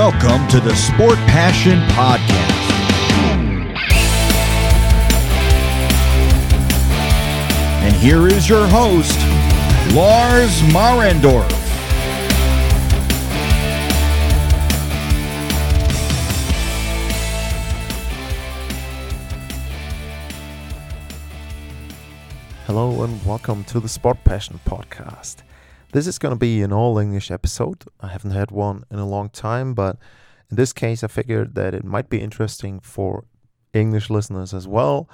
Welcome to the Sport Passion Podcast. And here is your host, Lars Marendorf. Hello and welcome to the Sport Passion Podcast. This is going to be an all English episode. I haven't had one in a long time, but in this case, I figured that it might be interesting for English listeners as well.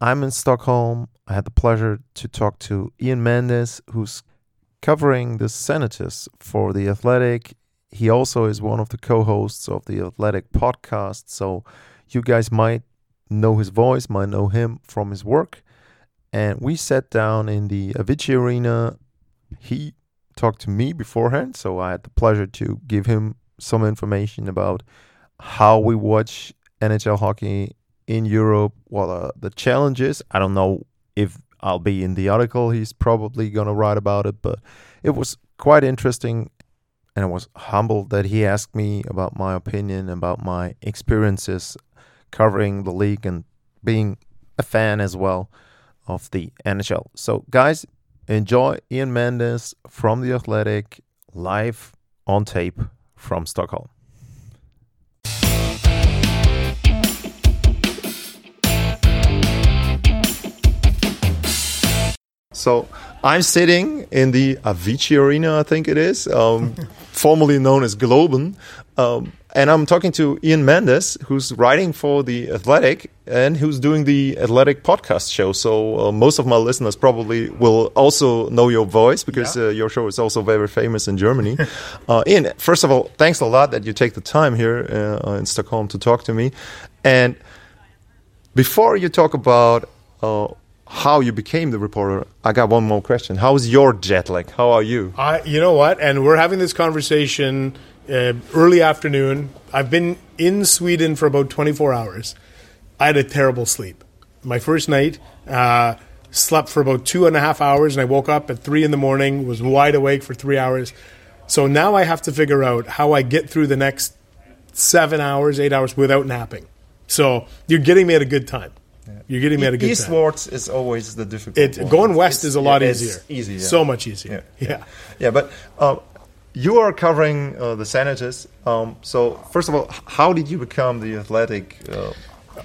I'm in Stockholm. I had the pleasure to talk to Ian Mendes, who's covering the Senators for The Athletic. He also is one of the co hosts of the Athletic podcast. So you guys might know his voice, might know him from his work. And we sat down in the Avicii Arena he talked to me beforehand, so I had the pleasure to give him some information about how we watch NHL hockey in Europe, what are the challenges. I don't know if I'll be in the article he's probably going to write about it, but it was quite interesting. And I was humbled that he asked me about my opinion, about my experiences covering the league and being a fan as well of the NHL. So, guys, Enjoy Ian Mendes from The Athletic live on tape from Stockholm. So I'm sitting in the Avicii Arena, I think it is, um, formerly known as Globen. Um, and I'm talking to Ian Mendes, who's writing for The Athletic and who's doing the Athletic podcast show. So uh, most of my listeners probably will also know your voice because yeah. uh, your show is also very famous in Germany. uh, Ian, first of all, thanks a lot that you take the time here uh, in Stockholm to talk to me. And before you talk about uh, how you became the reporter, I got one more question. How's your jet lag? How are you? I, you know what? And we're having this conversation uh, early afternoon. I've been in Sweden for about 24 hours. I had a terrible sleep. My first night, uh, slept for about two and a half hours, and I woke up at three in the morning, was wide awake for three hours. So now I have to figure out how I get through the next seven hours, eight hours without napping. So you're getting me at a good time. You're getting me at a good Eastwards time. is always the difficult. It, going west it's, is a lot easier. Easy, yeah. so much easier. Yeah, yeah. yeah but uh, you are covering uh, the Senators. Um, so first of all, how did you become the athletic? Uh,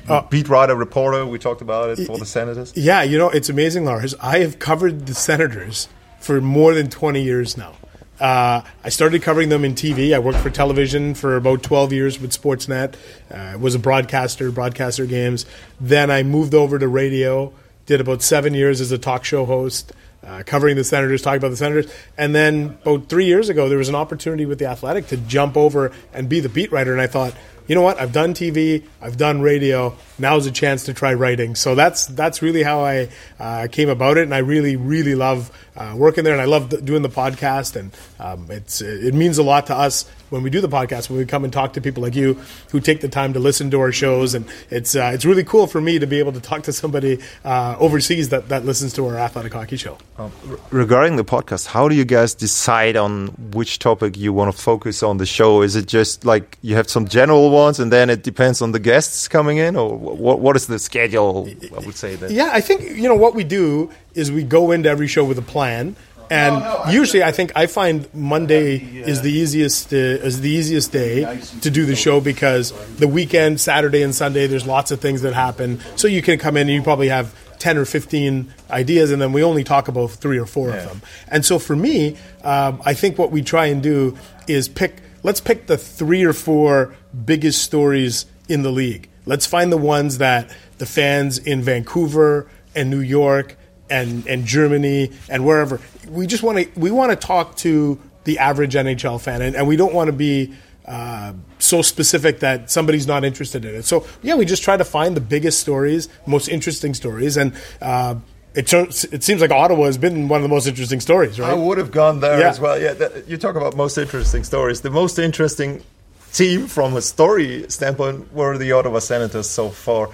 uh, beat writer reporter. We talked about it for the Senators. Yeah, you know it's amazing, Lars. I have covered the Senators for more than twenty years now. Uh, I started covering them in TV. I worked for television for about 12 years with Sportsnet. Uh, was a broadcaster, broadcaster games. Then I moved over to radio. Did about seven years as a talk show host, uh, covering the Senators, talking about the Senators. And then about three years ago, there was an opportunity with the Athletic to jump over and be the beat writer. And I thought, you know what? I've done TV, I've done radio. Now's a chance to try writing. So that's that's really how I uh, came about it, and I really really love uh, working there, and I love doing the podcast, and um, it's it means a lot to us when we do the podcast when we come and talk to people like you who take the time to listen to our shows, and it's uh, it's really cool for me to be able to talk to somebody uh, overseas that that listens to our athletic hockey show. Um, regarding the podcast, how do you guys decide on which topic you want to focus on the show? Is it just like you have some general ones, and then it depends on the guests coming in, or what, what is the schedule? I would say that. Yeah, I think you know what we do is we go into every show with a plan. And no, no, usually, I think I find Monday is the easiest uh, is the easiest day to do the show because the weekend, Saturday and Sunday, there's lots of things that happen. So you can come in and you probably have ten or fifteen ideas, and then we only talk about three or four yeah. of them. And so for me, um, I think what we try and do is pick. Let's pick the three or four biggest stories in the league. Let's find the ones that the fans in Vancouver and New York and and Germany and wherever. We just want to we want to talk to the average NHL fan, and, and we don't want to be uh, so specific that somebody's not interested in it. So yeah, we just try to find the biggest stories, most interesting stories, and. Uh, it, it seems like Ottawa has been one of the most interesting stories, right? I would have gone there yeah. as well. Yeah, you talk about most interesting stories. The most interesting team from a story standpoint were the Ottawa Senators so far.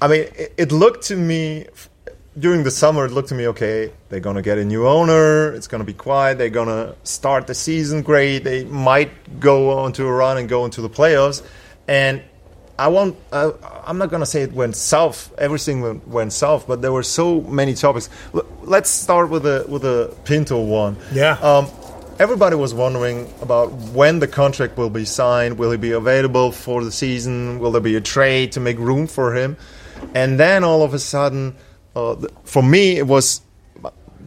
I mean, it, it looked to me during the summer, it looked to me okay. They're gonna get a new owner. It's gonna be quiet. They're gonna start the season great. They might go on to a run and go into the playoffs. And I won't. Uh, I'm not gonna say it went south. Everything went, went south, but there were so many topics. L- let's start with the with the Pinto one. Yeah. Um, everybody was wondering about when the contract will be signed. Will he be available for the season? Will there be a trade to make room for him? And then all of a sudden, for me, it was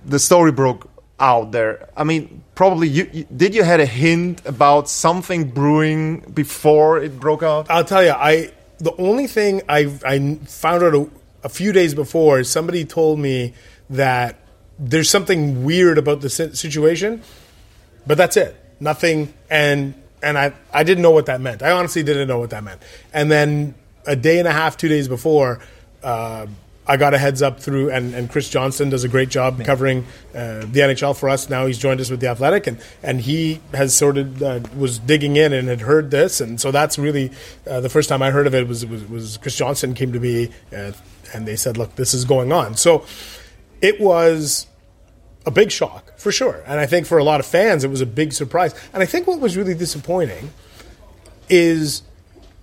the story broke out there. I mean, probably you, you did. You had a hint about something brewing before it broke out. I'll tell you, I the only thing I I found out a, a few days before somebody told me that there's something weird about the situation, but that's it. Nothing, and and I I didn't know what that meant. I honestly didn't know what that meant. And then a day and a half, two days before. Uh, I got a heads up through, and, and Chris Johnson does a great job covering uh, the NHL for us. Now he's joined us with the Athletic, and, and he has sort of uh, was digging in and had heard this, and so that's really uh, the first time I heard of it was was, was Chris Johnson came to me, uh, and they said, "Look, this is going on." So it was a big shock for sure, and I think for a lot of fans it was a big surprise. And I think what was really disappointing is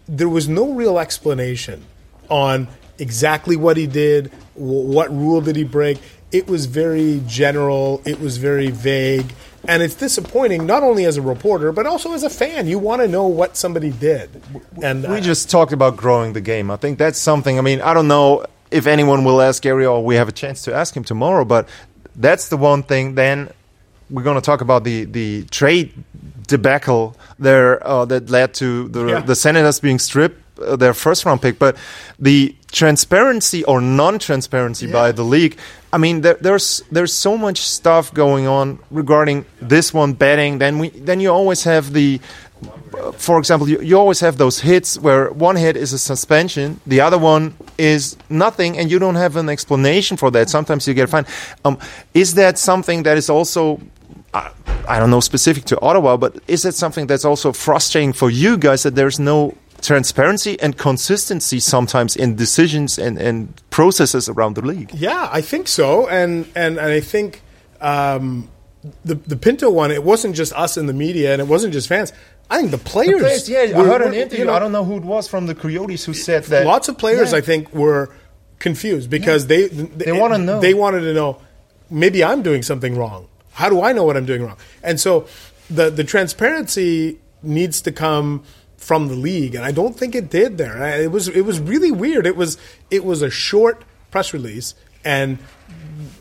there was no real explanation on exactly what he did, what rule did he break. It was very general, it was very vague, and it's disappointing not only as a reporter but also as a fan. You want to know what somebody did, and We just talked about growing the game. I think that's something. I mean, I don't know if anyone will ask Gary or we have a chance to ask him tomorrow, but that's the one thing. Then we're going to talk about the the trade debacle there uh, that led to the Yeah. the Senators being stripped uh, their first round pick, but the transparency or non-transparency by the league. I mean, there, there's there's so much stuff going on regarding this one betting. Then we then you always have the for example, you, you always have those hits where one hit is a suspension, the other one is nothing, and you don't have an explanation for that. Sometimes you get fined. Um, is that something that is also, I, I don't know, specific to Ottawa, but is that something that's also frustrating for you guys that there's no transparency and consistency sometimes in decisions and, and processes around the league? Yeah, I think so, and and, and I think um, the the Pinto one. It wasn't just us in the media, and it wasn't just fans. I think the players. yeah, I heard an interview. you know, I don't know who it was from the Coyotes who said that. lots of players, Yeah. I think, were confused because they they, wanna know. They wanted to know. Maybe I'm doing something wrong. How do I know what I'm doing wrong? And so the the transparency needs to come from the league, and I don't think it did there. It was it was really weird. It was it was a short press release, and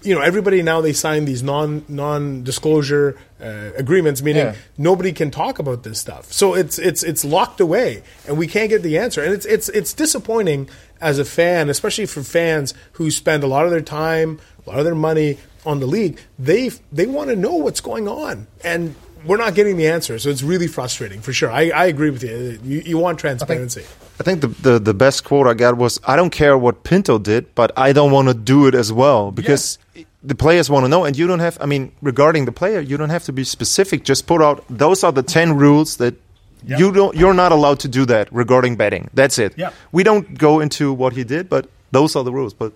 you know everybody now they sign these non non disclosure uh, agreements, meaning Yeah. nobody can talk about this stuff. So it's it's it's locked away, and we can't get the answer. And it's it's it's disappointing as a fan, especially for fans who spend a lot of their time, a lot of their money on the league. They they want to know what's going on, and we're not getting the answer. So it's really frustrating for sure. I, I agree with you. You, you want transparency. I think the, the, the best quote I got was I don't care what Pinto did, but I don't want to do it as well because the players want to know. And you don't have, I mean, regarding the player, you don't have to be specific. Just put out those are the 10 rules that you don't, you're not allowed to do that regarding betting. That's it. Yeah. We don't go into what he did, but those are the rules. But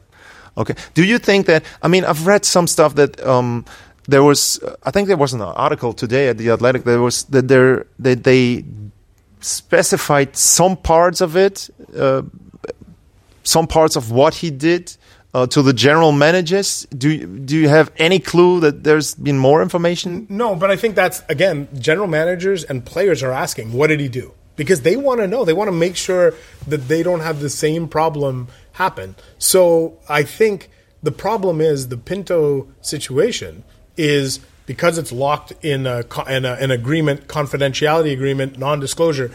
okay. Do you think that, I mean, I've read some stuff that, um, there was, I think there was an article today at the Athletic. There was that there that they specified some parts of it, uh, some parts of what he did uh, to the general managers. Do do you have any clue that there's been more information? No, but I think that's again, general managers and players are asking, what did he do? Because they want to know. They want to make sure that they don't have the same problem happen. So I think the problem is the Pinto situation is because it's locked in a, in a, an agreement, confidentiality agreement, non-disclosure.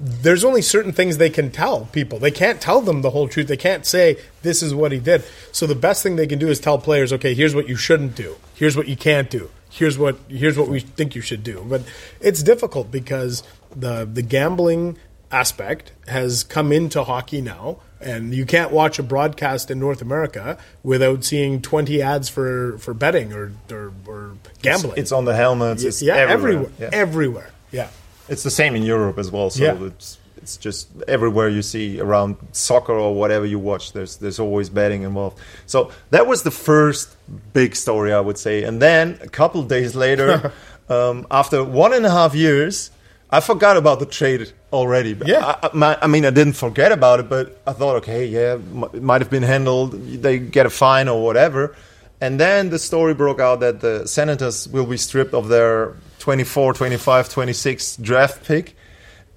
There's only certain things they can tell people. They can't tell them the whole truth. They can't say this is what he did. So the best thing they can do is tell players, okay, here's what you shouldn't do. Here's what you can't do. Here's what here's what we think you should do. But it's difficult because the the gambling aspect has come into hockey now and you can't watch a broadcast in North America without seeing 20 ads for, for betting or, or, or gambling. It's on the helmets. It's yeah, everywhere. everywhere. Everywhere. Yeah. It's the same in Europe as well. So Yeah. it's it's just everywhere you see around soccer or whatever you watch. There's there's always betting involved. So that was the first big story, I would say. And then a couple days later, um, after one and a half years, I forgot about the trade already. Yeah. I, I, I, mean, I didn't forget about it, but I thought, okay, yeah, it might have been handled. They get a fine or whatever. And then the story broke out that the Senators will be stripped of their 24, 25, 26 draft pick.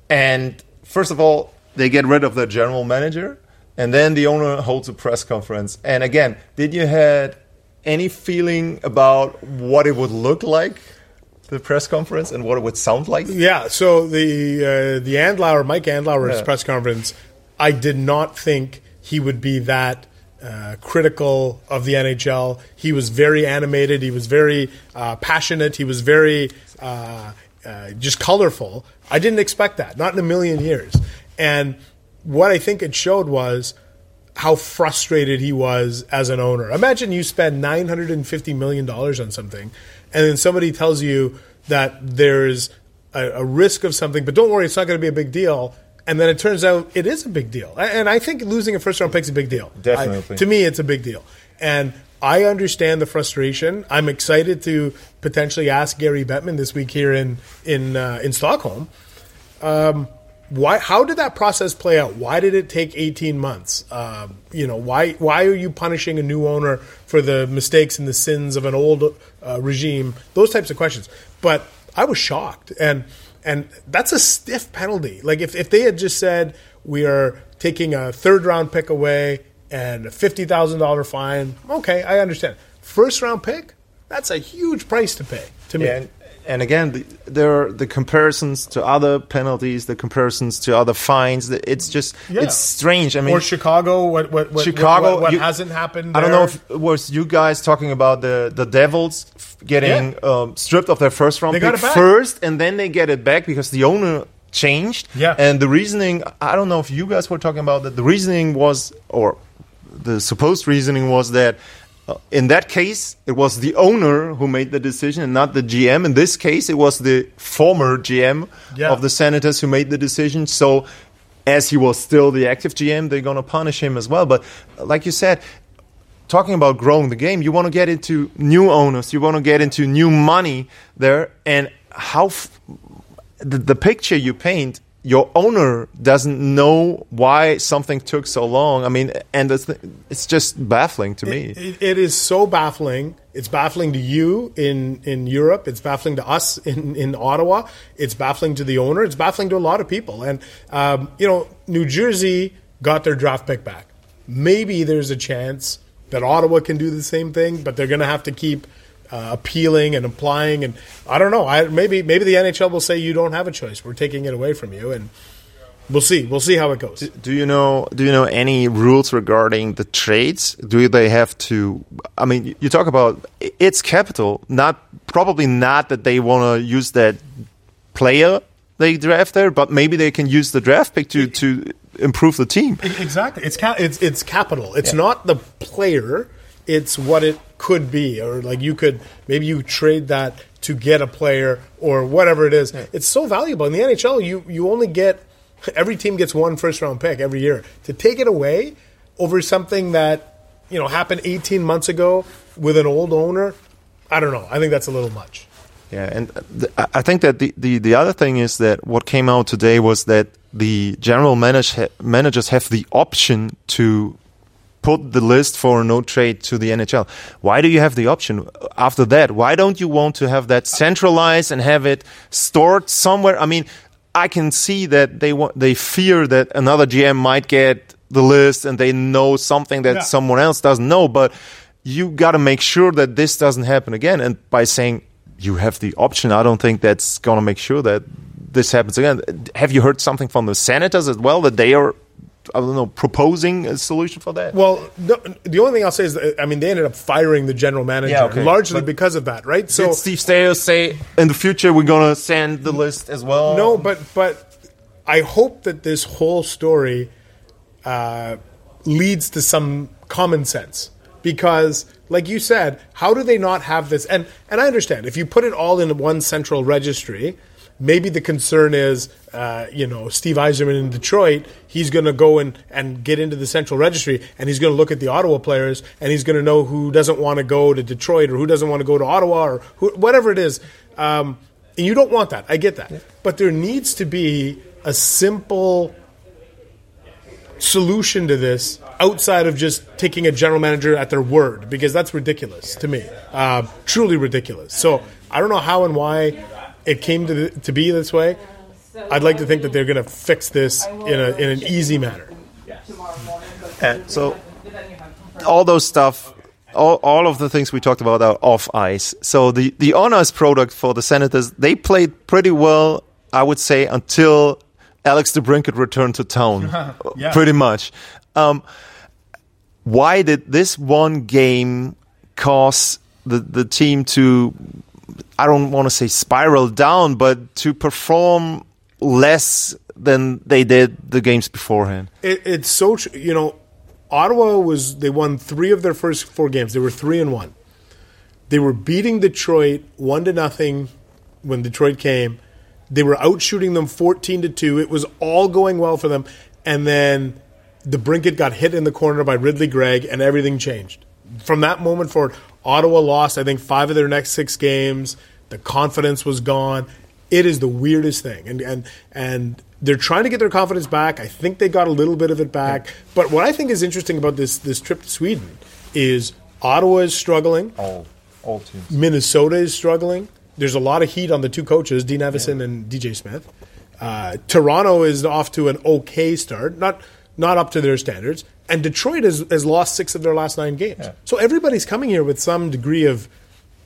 And first of all, they get rid of their general manager. And then the owner holds a press conference. And again, did you had any feeling about what it would look like the press conference and what it would sound like? Yeah. So the uh, the Andlauer, Mike Andlauer's yeah. press conference, I did not think he would be that. Uh, critical of the NHL. He was very animated. He was very uh, passionate. He was very uh, uh, just colorful. I didn't expect that, not in a million years. And what I think it showed was how frustrated he was as an owner. Imagine you spend $950 million on something and then somebody tells you that there's a, a risk of something, but don't worry, it's not going to be a big deal. And then it turns out it is a big deal. And I think losing a first round pick is a big deal. Definitely. I, to me, it's a big deal. And I understand the frustration. I'm excited to potentially ask Gary Bettman this week here in in uh, in Stockholm. Um, why? How did that process play out? Why did it take 18 months? Um, you know, why why are you punishing a new owner for the mistakes and the sins of an old uh, regime? Those types of questions. But I was shocked, and and that's a stiff penalty. Like if if they had just said we are taking a third round pick away and a fifty thousand dollar fine, okay, I understand. First round pick, that's a huge price to pay to me. Yeah, and again, the, there are the comparisons to other penalties, the comparisons to other fines. It's just yeah. it's strange. I mean, or Chicago, what what, what Chicago, what, what you, hasn't happened? There? I don't know if it was you guys talking about the the Devils getting yeah. um, stripped of their first round they pick first, and then they get it back because the owner changed. Yeah, and the reasoning. I don't know if you guys were talking about that. The reasoning was, or the supposed reasoning was that Uh, in that case, it was the owner who made the decision and not the GM. In this case, it was the former GM yeah. of the Senators who made the decision. So, as he was still the active GM, they're going to punish him as well. But, uh, like you said, talking about growing the game, you want to get into new owners, you want to get into new money there, and how f- the, the picture you paint your owner doesn't know why something took so long. I mean, and it's, it's just baffling to me. It, it is so baffling. It's baffling to you in, in Europe. It's baffling to us in, in Ottawa. It's baffling to the owner. It's baffling to a lot of people. And, um, you know, New Jersey got their draft pick back. Maybe there's a chance that Ottawa can do the same thing, but they're going to have to keep – uh, appealing and applying. And I don't know. I maybe maybe the NHL will say you don't have a choice. We're taking it away from you, and we'll see. We'll see how it goes. Do, do you know? Do you know any rules regarding the trades? Do they have to? I mean, you talk about it's capital. Not probably not that they want to use that player they draft there, but maybe they can use the draft pick to to improve the team. Exactly. It's ca- it's it's capital. It's yeah. not the player it's what it could be, or like you could maybe you trade that to get a player or whatever it is. Yeah. It's so valuable in the NHL. You you only get every team gets one first round pick every year. To take it away over something that you know happened 18 months ago with an old owner, I don't know. I think that's a little much. Yeah, and uh, th- I think that the, the, the other thing is that what came out today was that the general manage ha- managers have the option to put the list for no trade to the NHL. Why do you have the option after that? Why don't you want to have that centralized and have it stored somewhere? I mean, I can see that they want they fear that another GM might get the list and they know something that yeah. someone else doesn't know, but you got to make sure that this doesn't happen again and by saying you have the option, I don't think that's going to make sure that this happens again. Have you heard something from the senators as well that they are I don't know, proposing a solution for that? Well, the, the only thing I'll say is, that, I mean, they ended up firing the general manager yeah, okay. largely but because of that, right? So Steve Staios say in the future we're going to send the list as well? No, but but I hope that this whole story uh, leads to some common sense because like you said how do they not have this and and i understand if you put it all in one central registry maybe the concern is, uh, you know, Steve Yzerman in Detroit, he's going to go and, and get into the central registry and he's going to look at the Ottawa players and he's going to know who doesn't want to go to Detroit or who doesn't want to go to Ottawa or who, whatever it is. Um, and you don't want that. I get that. But there needs to be a simple solution to this outside of just taking a general manager at their word because that's ridiculous to me. Uh, truly ridiculous. So I don't know how and why it came to, the, to be this way. I'd like to think that they're going to fix this in, a, in an easy manner. And so all those stuff all, all of the things we talked about are off ice. So the, the honors product for the Senators, they played pretty well, I would say, until Alex DeBrincat returned to town, yeah. pretty much. Um, why did this one game cause the, the team to, I don't want to say spiral down, but to perform less than they did the games beforehand? It, it's so, you know, Ottawa was they won three of their first four games. They were three and one. They were beating Detroit one to nothing when Detroit came. They were out shooting them fourteen to two. It was all going well for them, and then DeBrincat got hit in the corner by Ridley Greig, and everything changed. From that moment forward, Ottawa lost. I think five of their next six games. The confidence was gone. It is the weirdest thing, and and and they're trying to get their confidence back. I think they got a little bit of it back. Yeah. But what I think is interesting about this this trip to Sweden is Ottawa is struggling. All all teams. Minnesota is struggling. There's a lot of heat on the two coaches, Dean Evason yeah. and DJ Smith. Uh, Toronto is off to an okay start, not not up to their standards. And Detroit has, has lost six of their last nine games. Yeah. So everybody's coming here with some degree of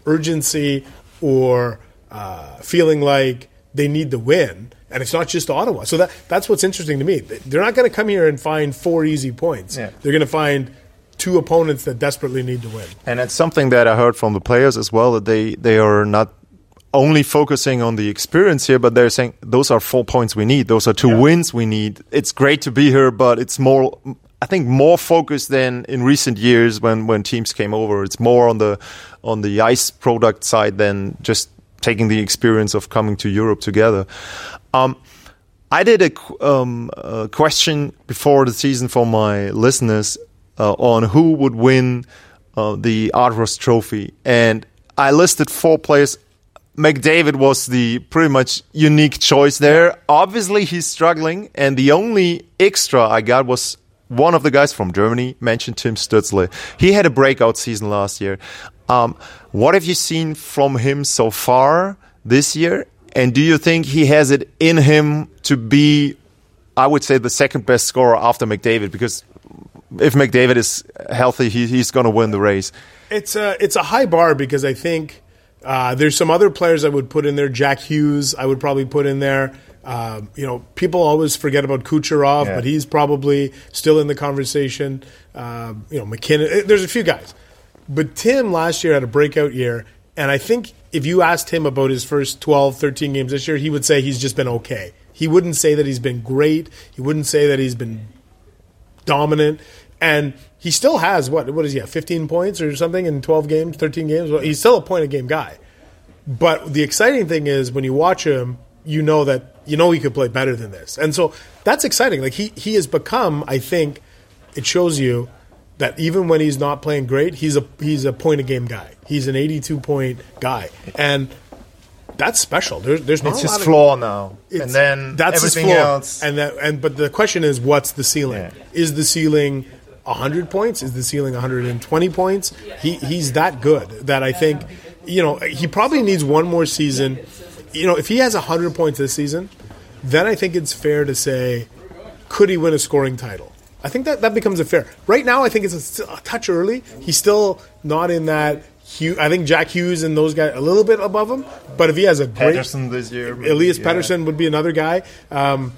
urgency or uh, feeling like they need the win and it's not just Ottawa. So that that's what's interesting to me. They're not going to come here and find four easy points. Yeah. They're going to find two opponents that desperately need to win. And it's something that I heard from the players as well that they they are not only focusing on the experience here, but they're saying those are four points we need. Those are two yeah. wins we need. It's great to be here, but it's more. I think more focused than in recent years when, when teams came over. It's more on the on the ice product side than just taking the experience of coming to Europe together. Um, I did a, um, a, question before the season for my listeners uh, on who would win uh, the Art Ross Trophy, and I listed four players. McDavid was the pretty much unique choice there. Obviously, he's struggling, and the only extra I got was one of the guys from Germany mentioned Tim Stützle. He had a breakout season last year. Um, what have you seen from him so far this year? And do you think he has it in him to be, I would say, the second best scorer after McDavid? Because if McDavid is healthy, he, he's going to win the race. It's a it's a high bar because I think uh, there's some other players I would put in there. Jack Hughes, I would probably put in there. Um, you know, people always forget about Kucherov, yeah. but he's probably still in the conversation. Um, you know, MacKinnon. Eh, there's a few guys, but Tim last year had a breakout year, and I think if you asked him about his first 12, 13 games this year, he would say he's just been okay. He wouldn't say that he's been great. He wouldn't say that he's been dominant. And he still has what? What is he? Have 15 points or something in 12 games, 13 games? Well, he's still a point a game guy. But the exciting thing is when you watch him, you know that you know he could play better than this. And so that's exciting. Like he he has become, I think, it shows you that even when he's not playing great, he's a he's a point a game guy. He's an 82 point guy, and that's special. There's there's not it's his floor now, and then that's everything else. And that and but the question is, what's the ceiling? Yeah. Is the ceiling 100 points? Is the ceiling 120 points? He he's that good that I think you know he probably needs one more season. You know, if he has 100 points this season, then I think it's fair to say, could he win a scoring title? I think that that becomes a fair. Right now, I think it's a, a touch early. He's still not in that. Hugh, I think Jack Hughes and those guys a little bit above him. But if he has a great Pettersson this year, maybe, Elias yeah. Pettersson would be another guy. Um,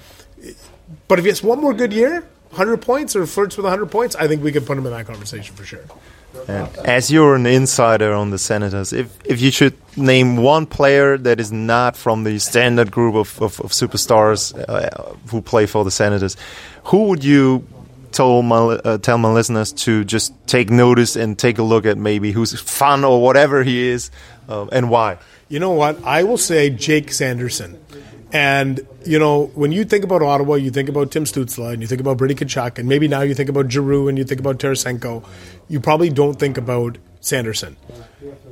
but if he has one more good year, 100 points or flirts with 100 points, I think we could put him in that conversation for sure. And as you're an insider on the Senators, if if you should name one player that is not from the standard group of, of, of superstars uh, who play for the Senators, who would you tell my uh, tell my listeners to just take notice and take a look at maybe who's fun or whatever he is uh, and why. You know what? I will say Jake Sanderson. And, you know, when you think about Ottawa, you think about Tim Stützle and you think about Brady Tkachuk, and maybe now you think about Giroux and you think about Tarasenko. You probably don't think about Sanderson.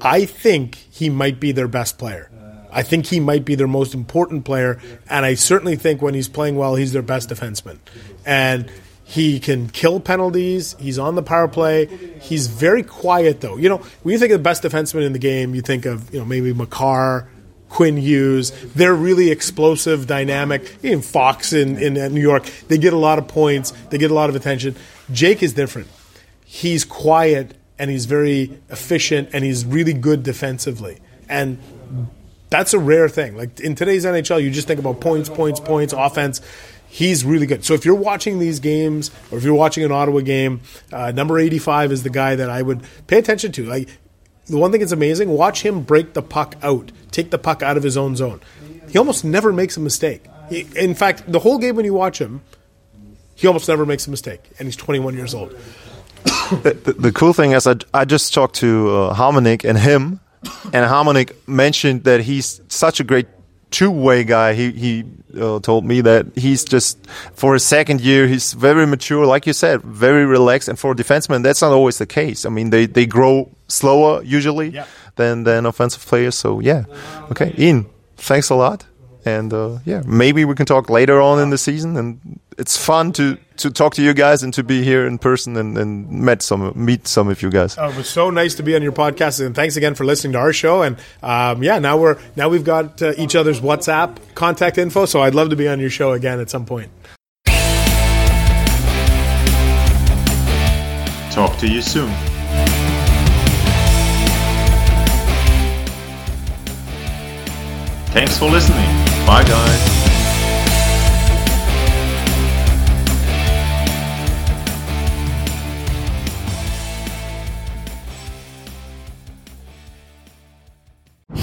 I think he might be their best player. I think he might be their most important player, and I certainly think when he's playing well, he's their best defenseman. And he can kill penalties. He's on the power play. He's very quiet, though. You know, when you think of the best defenseman in the game, you think of you know maybe Makar, Quinn Hughes. They're really explosive, dynamic. Even Fox in, in New York, they get a lot of points. They get a lot of attention. Jake is different. He's quiet and he's very efficient and he's really good defensively. And that's a rare thing. Like in today's NHL, you just think about points, points, points, offense. He's really good. So if you're watching these games, or if you're watching an Ottawa game, uh, number 85 is the guy that I would pay attention to. Like the one thing that's amazing, watch him break the puck out, take the puck out of his own zone. He almost never makes a mistake. He, in fact, the whole game when you watch him, he almost never makes a mistake, and he's 21 years old. the, the, cool thing is, I, I just talked to uh, Hamonic and him, and Hamonic mentioned that he's such a great two-way guy. He he uh, told me that he's just for his second year, he's very mature, like you said, very relaxed. And for a defenseman, that's not always the case. I mean, they they grow slower usually yeah. than than offensive players. So yeah, okay, Ian, thanks a lot. And uh, yeah, maybe we can talk later on in the season. And it's fun to to talk to you guys and to be here in person and, and met some meet some of you guys. Oh, it was so nice to be on your podcast, and thanks again for listening to our show. And um, yeah, now we're now we've got uh, each other's WhatsApp contact info, so I'd love to be on your show again at some point. Talk to you soon. Thanks for listening. Bye, guys.